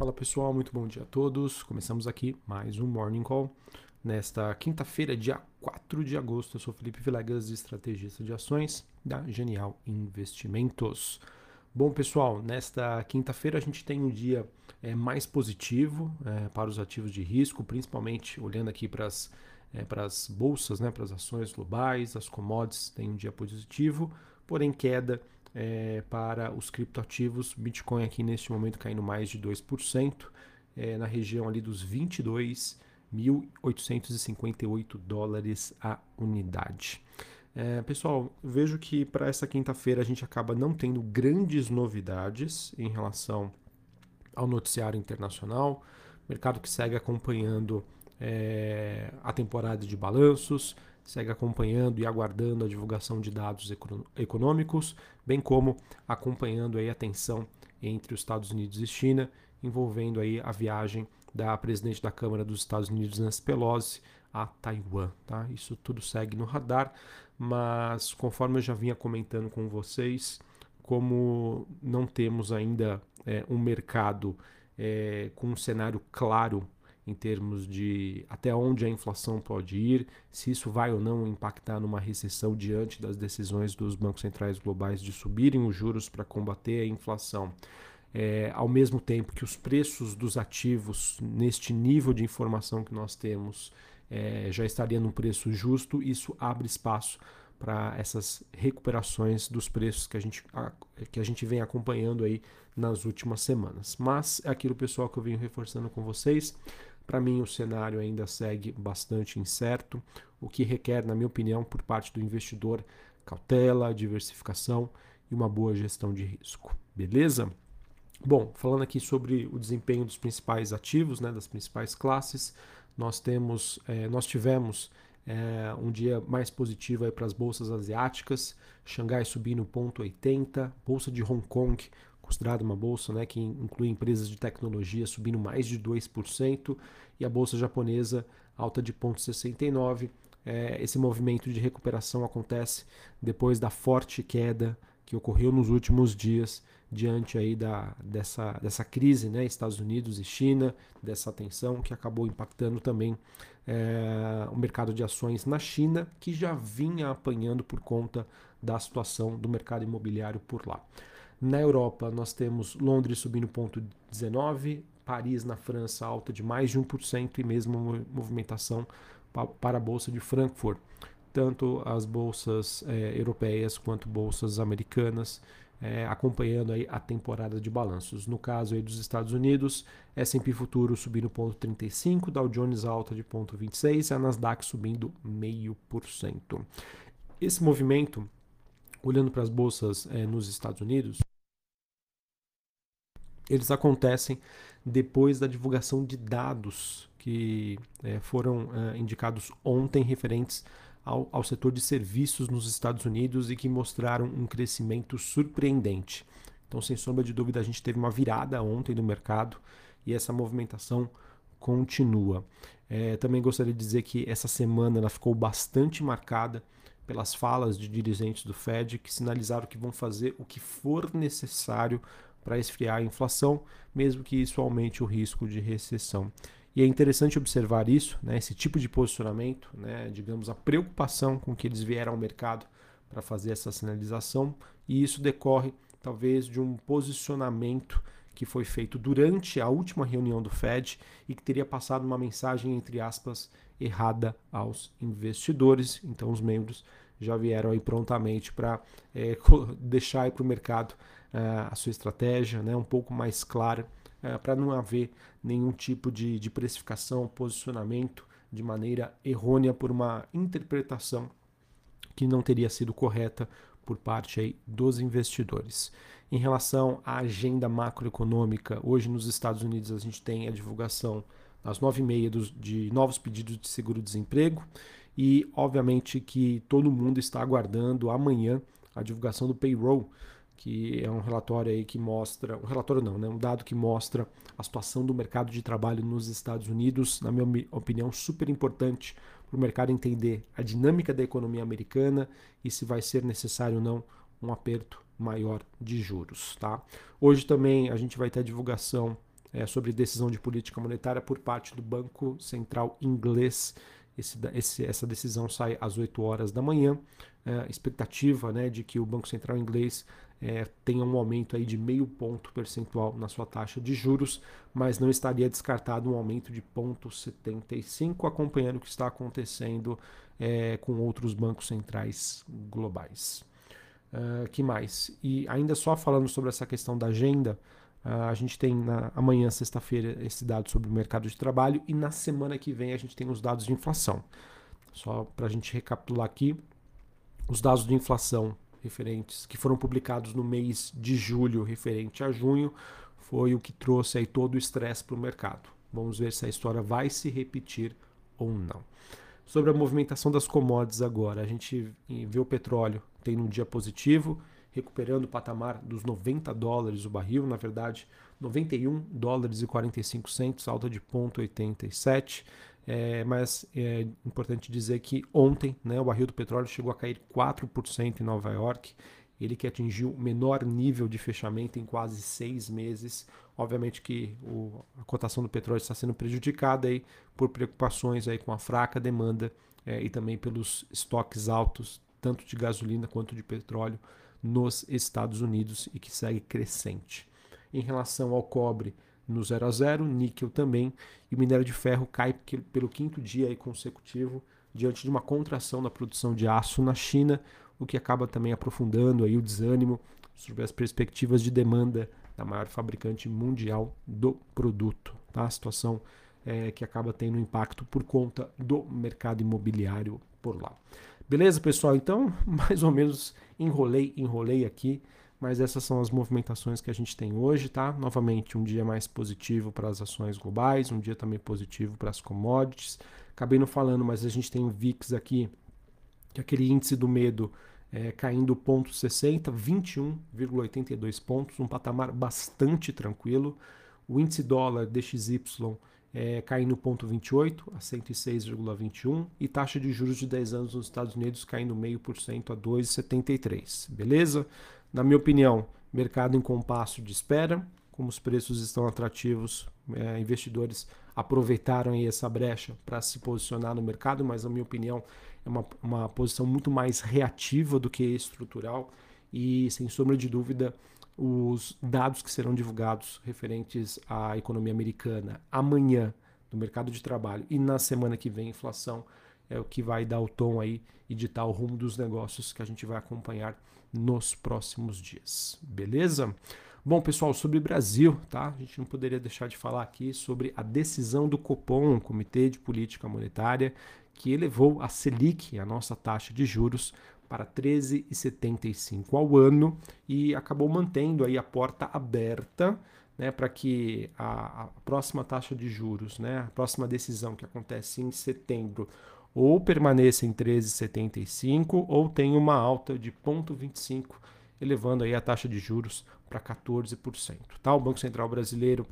Fala pessoal, muito bom dia a todos. Começamos aqui mais um Morning Call. Nesta quinta-feira, dia 4 de agosto, eu sou Felipe Vilegas, estrategista de ações da Genial Investimentos. Bom pessoal, nesta quinta-feira a gente tem um dia é, mais positivo é, para os ativos de risco, principalmente olhando aqui para as é, para as bolsas, né, para as ações globais, as commodities tem um dia positivo, porém queda é, para os criptoativos. Bitcoin aqui neste momento caindo mais de 2%, é, na região ali dos 22.858 dólares a unidade. É, pessoal, vejo que para essa quinta-feira a gente acaba não tendo grandes novidades em relação ao noticiário internacional, mercado que segue acompanhando é, a temporada de balanços, segue acompanhando e aguardando a divulgação de dados econômicos, bem como acompanhando aí a tensão entre os Estados Unidos e China, envolvendo aí a viagem da presidente da Câmara dos Estados Unidos, Nancy Pelosi, a Taiwan. Tá? Isso tudo segue no radar, mas conforme eu já vinha comentando com vocês, como não temos ainda é, um mercado é, com um cenário claro em termos de até onde a inflação pode ir, se isso vai ou não impactar numa recessão diante das decisões dos bancos centrais globais de subirem os juros para combater a inflação. É, ao mesmo tempo que os preços dos ativos, neste nível de informação que nós temos, é, já estaria num preço justo, isso abre espaço para essas recuperações dos preços que a, gente, que a gente vem acompanhando aí nas últimas semanas. Mas é aquilo pessoal que eu venho reforçando com vocês. Para mim, o cenário ainda segue bastante incerto, o que requer, na minha opinião, por parte do investidor, cautela, diversificação e uma boa gestão de risco. Beleza? Bom, falando aqui sobre o desempenho dos principais ativos, né, das principais classes, nós temos, é, nós tivemos é, um dia mais positivo para as bolsas asiáticas, Xangai subindo 0,80, bolsa de Hong Kong considerada uma bolsa né, que inclui empresas de tecnologia subindo mais de 2%, e a bolsa japonesa alta de 0,69%. É, esse movimento de recuperação acontece depois da forte queda que ocorreu nos últimos dias diante aí da, dessa, dessa crise, né, Estados Unidos e China, dessa tensão que acabou impactando também é, o mercado de ações na China, que já vinha apanhando por conta da situação do mercado imobiliário por lá. Na Europa, nós temos Londres subindo 0,19%, Paris, na França, alta de mais de 1% e mesmo movimentação para a Bolsa de Frankfurt. Tanto as bolsas é, europeias quanto bolsas americanas é, acompanhando aí a temporada de balanços. No caso aí dos Estados Unidos, S&P Futuro subindo 0,35%, Dow Jones alta de 0,26% e a Nasdaq subindo 0,5%. Esse movimento, olhando para as bolsas é, nos Estados Unidos, eles acontecem depois da divulgação de dados que é, foram é, indicados ontem referentes ao, ao, setor de serviços nos Estados Unidos e que mostraram um crescimento surpreendente. Então, sem sombra de dúvida, a gente teve uma virada ontem no mercado e essa movimentação continua. É, também gostaria de dizer que essa semana ela ficou bastante marcada pelas falas de dirigentes do Fed que sinalizaram que vão fazer o que for necessário para esfriar a inflação, mesmo que isso aumente o risco de recessão. E é interessante observar isso, né, esse tipo de posicionamento, né, digamos, a preocupação com que eles vieram ao mercado para fazer essa sinalização, e isso decorre talvez de um posicionamento que foi feito durante a última reunião do Fed e que teria passado uma mensagem, entre aspas, errada aos investidores. Então, os membros já vieram aí prontamente para é, deixar para o mercado uh, a sua estratégia né, um pouco mais clara, uh, para não haver nenhum tipo de, de precificação, posicionamento de maneira errônea por uma interpretação que não teria sido correta por parte aí dos investidores. Em relação à agenda macroeconômica, hoje nos Estados Unidos a gente tem a divulgação às 9h30 de novos pedidos de seguro-desemprego e, obviamente, que todo mundo está aguardando amanhã a divulgação do payroll, que é um relatório aí que mostra, um relatório não, né, um dado que mostra a situação do mercado de trabalho nos Estados Unidos, na minha opinião, super importante para o mercado entender a dinâmica da economia americana e se vai ser necessário ou não um aperto maior de juros, tá? Hoje também a gente vai ter a divulgação é, sobre decisão de política monetária por parte do Banco Central Inglês. Esse, esse, essa decisão sai às 8 horas da manhã. É, expectativa né, de que o Banco Central Inglês é, tenha um aumento aí de meio ponto percentual na sua taxa de juros, mas não estaria descartado um aumento de 0,75, acompanhando o que está acontecendo é, com outros bancos centrais globais. Uh, que mais? E ainda só falando sobre essa questão da agenda, a gente tem na, amanhã, sexta-feira, esse dado sobre o mercado de trabalho e na semana que vem a gente tem os dados de inflação. Só para a gente recapitular aqui, os dados de inflação referentes que foram publicados no mês de julho referente a junho foi o que trouxe aí todo o estresse para o mercado. Vamos ver se a história vai se repetir ou não. Sobre a movimentação das commodities agora, a gente vê o petróleo tendo um dia positivo, recuperando o patamar dos 90 dólares o barril, na verdade, 91 dólares e 45 centos, alta de 0,87. É, mas é importante dizer que ontem né, o barril do petróleo chegou a cair 4% em Nova York, ele que atingiu o menor nível de fechamento em quase seis meses. Obviamente que o, a cotação do petróleo está sendo prejudicada aí por preocupações aí com a fraca demanda é, e também pelos estoques altos, tanto de gasolina quanto de petróleo, nos Estados Unidos e que segue crescente. Em relação ao cobre, no 0 a 0, níquel também, e o minério de ferro cai pelo quinto dia consecutivo diante de uma contração na produção de aço na China, o que acaba também aprofundando aí o desânimo sobre as perspectivas de demanda da maior fabricante mundial do produto. Tá? A situação é, que acaba tendo impacto por conta do mercado imobiliário por lá. Beleza, pessoal? Então, mais ou menos enrolei, enrolei aqui, mas essas são as movimentações que a gente tem hoje, tá? Novamente, um dia mais positivo para as ações globais, um dia também positivo para as commodities. Acabei não falando, mas a gente tem o VIX aqui, que é aquele índice do medo é, caindo 0,60, 21,82 pontos, um patamar bastante tranquilo. O índice dólar DXY é, caindo 0,28 a 106,21 e taxa de juros de 10 anos nos Estados Unidos caindo 0,5% a 2,73. Beleza? Na minha opinião, mercado em compasso de espera, como os preços estão atrativos, é, investidores aproveitaram essa brecha para se posicionar no mercado, mas na minha opinião é uma, uma posição muito mais reativa do que estrutural e, sem sombra de dúvida, os dados que serão divulgados referentes à economia americana amanhã no mercado de trabalho e na semana que vem inflação é o que vai dar o tom aí e ditar o rumo dos negócios que a gente vai acompanhar nos próximos dias. Beleza? Bom, pessoal, sobre Brasil, tá? A gente não poderia deixar de falar aqui sobre a decisão do Copom, Comitê de Política Monetária, que elevou a Selic, a nossa taxa de juros, para 13,75 ao ano e acabou mantendo aí a porta aberta né, para que a, a, próxima taxa de juros, né, a próxima decisão que acontece em setembro, ou permaneça em 13,75 ou tenha uma alta de 0,25, elevando aí a taxa de juros para 14%. Tá? O Banco Central Brasileiro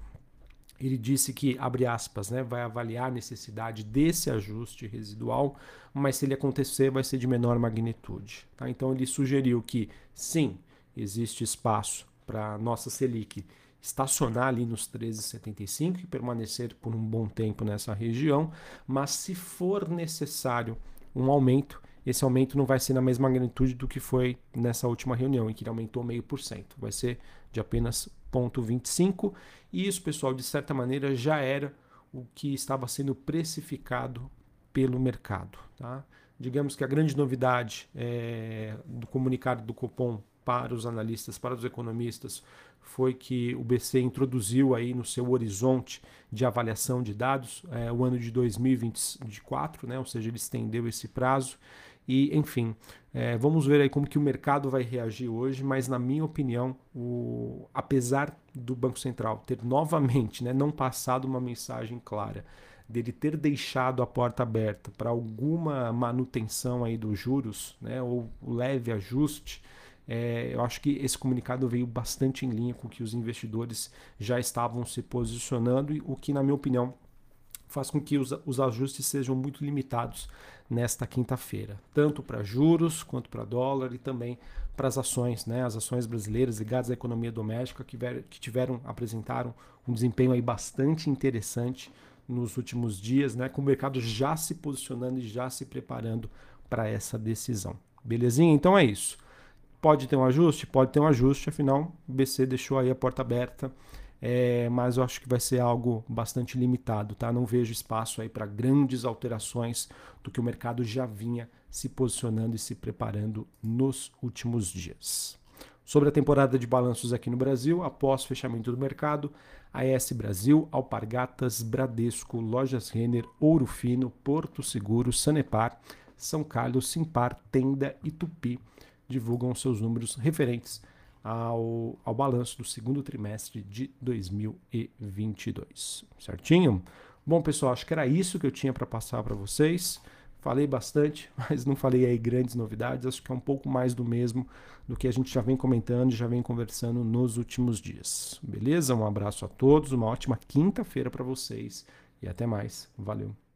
ele disse que, abre aspas, né, vai avaliar a necessidade desse ajuste residual, mas se ele acontecer, vai ser de menor magnitude. Tá? Então, ele sugeriu que, sim, existe espaço para a nossa Selic estacionar ali nos 13,75 e permanecer por um bom tempo nessa região, mas se for necessário um aumento, esse aumento não vai ser na mesma magnitude do que foi nessa última reunião, em que ele aumentou meio por cento. Vai ser de apenas 0,25. E isso, pessoal, de certa maneira já era o que estava sendo precificado pelo mercado. Tá? Digamos que a grande novidade é, do comunicado do Copom para os analistas, para os economistas, foi que o BC introduziu aí no seu horizonte de avaliação de dados é, o ano de 2024, né? ou seja, ele estendeu esse prazo e, enfim, é, vamos ver aí como que o mercado vai reagir hoje, mas na minha opinião, o, apesar do Banco Central ter novamente né, não passado uma mensagem clara, dele ter deixado a porta aberta para alguma manutenção aí dos juros, né, ou leve ajuste, é, eu acho que esse comunicado veio bastante em linha com que os investidores já estavam se posicionando, e o que, na minha opinião, faz com que os, os ajustes sejam muito limitados nesta quinta-feira, tanto para juros quanto para dólar e também para as ações, né? As ações brasileiras ligadas à economia doméstica que, tiveram, que tiveram apresentaram um desempenho aí bastante interessante nos últimos dias, né? Com o mercado já se posicionando e já se preparando para essa decisão. Belezinha? Então é isso. Pode ter um ajuste? Pode ter um ajuste, afinal, o BC deixou aí a porta aberta é, mas eu acho que vai ser algo bastante limitado, tá? Não vejo espaço aí para grandes alterações do que o mercado já vinha se posicionando e se preparando nos últimos dias. Sobre a temporada de balanços aqui no Brasil, após fechamento do mercado, AES Brasil, Alpargatas, Bradesco, Lojas Renner, Ouro Fino, Porto Seguro, Sanepar, São Carlos, Simpar, Tenda e Tupi divulgam seus números referentes ao, ao balanço do segundo trimestre de 2022. Certinho? Bom, pessoal, acho que era isso que eu tinha para passar para vocês. Falei bastante, mas não falei aí grandes novidades. Acho que é um pouco mais do mesmo do que a gente já vem comentando, já vem conversando nos últimos dias. Beleza? Um abraço a todos, uma ótima quinta-feira para vocês e até mais. Valeu.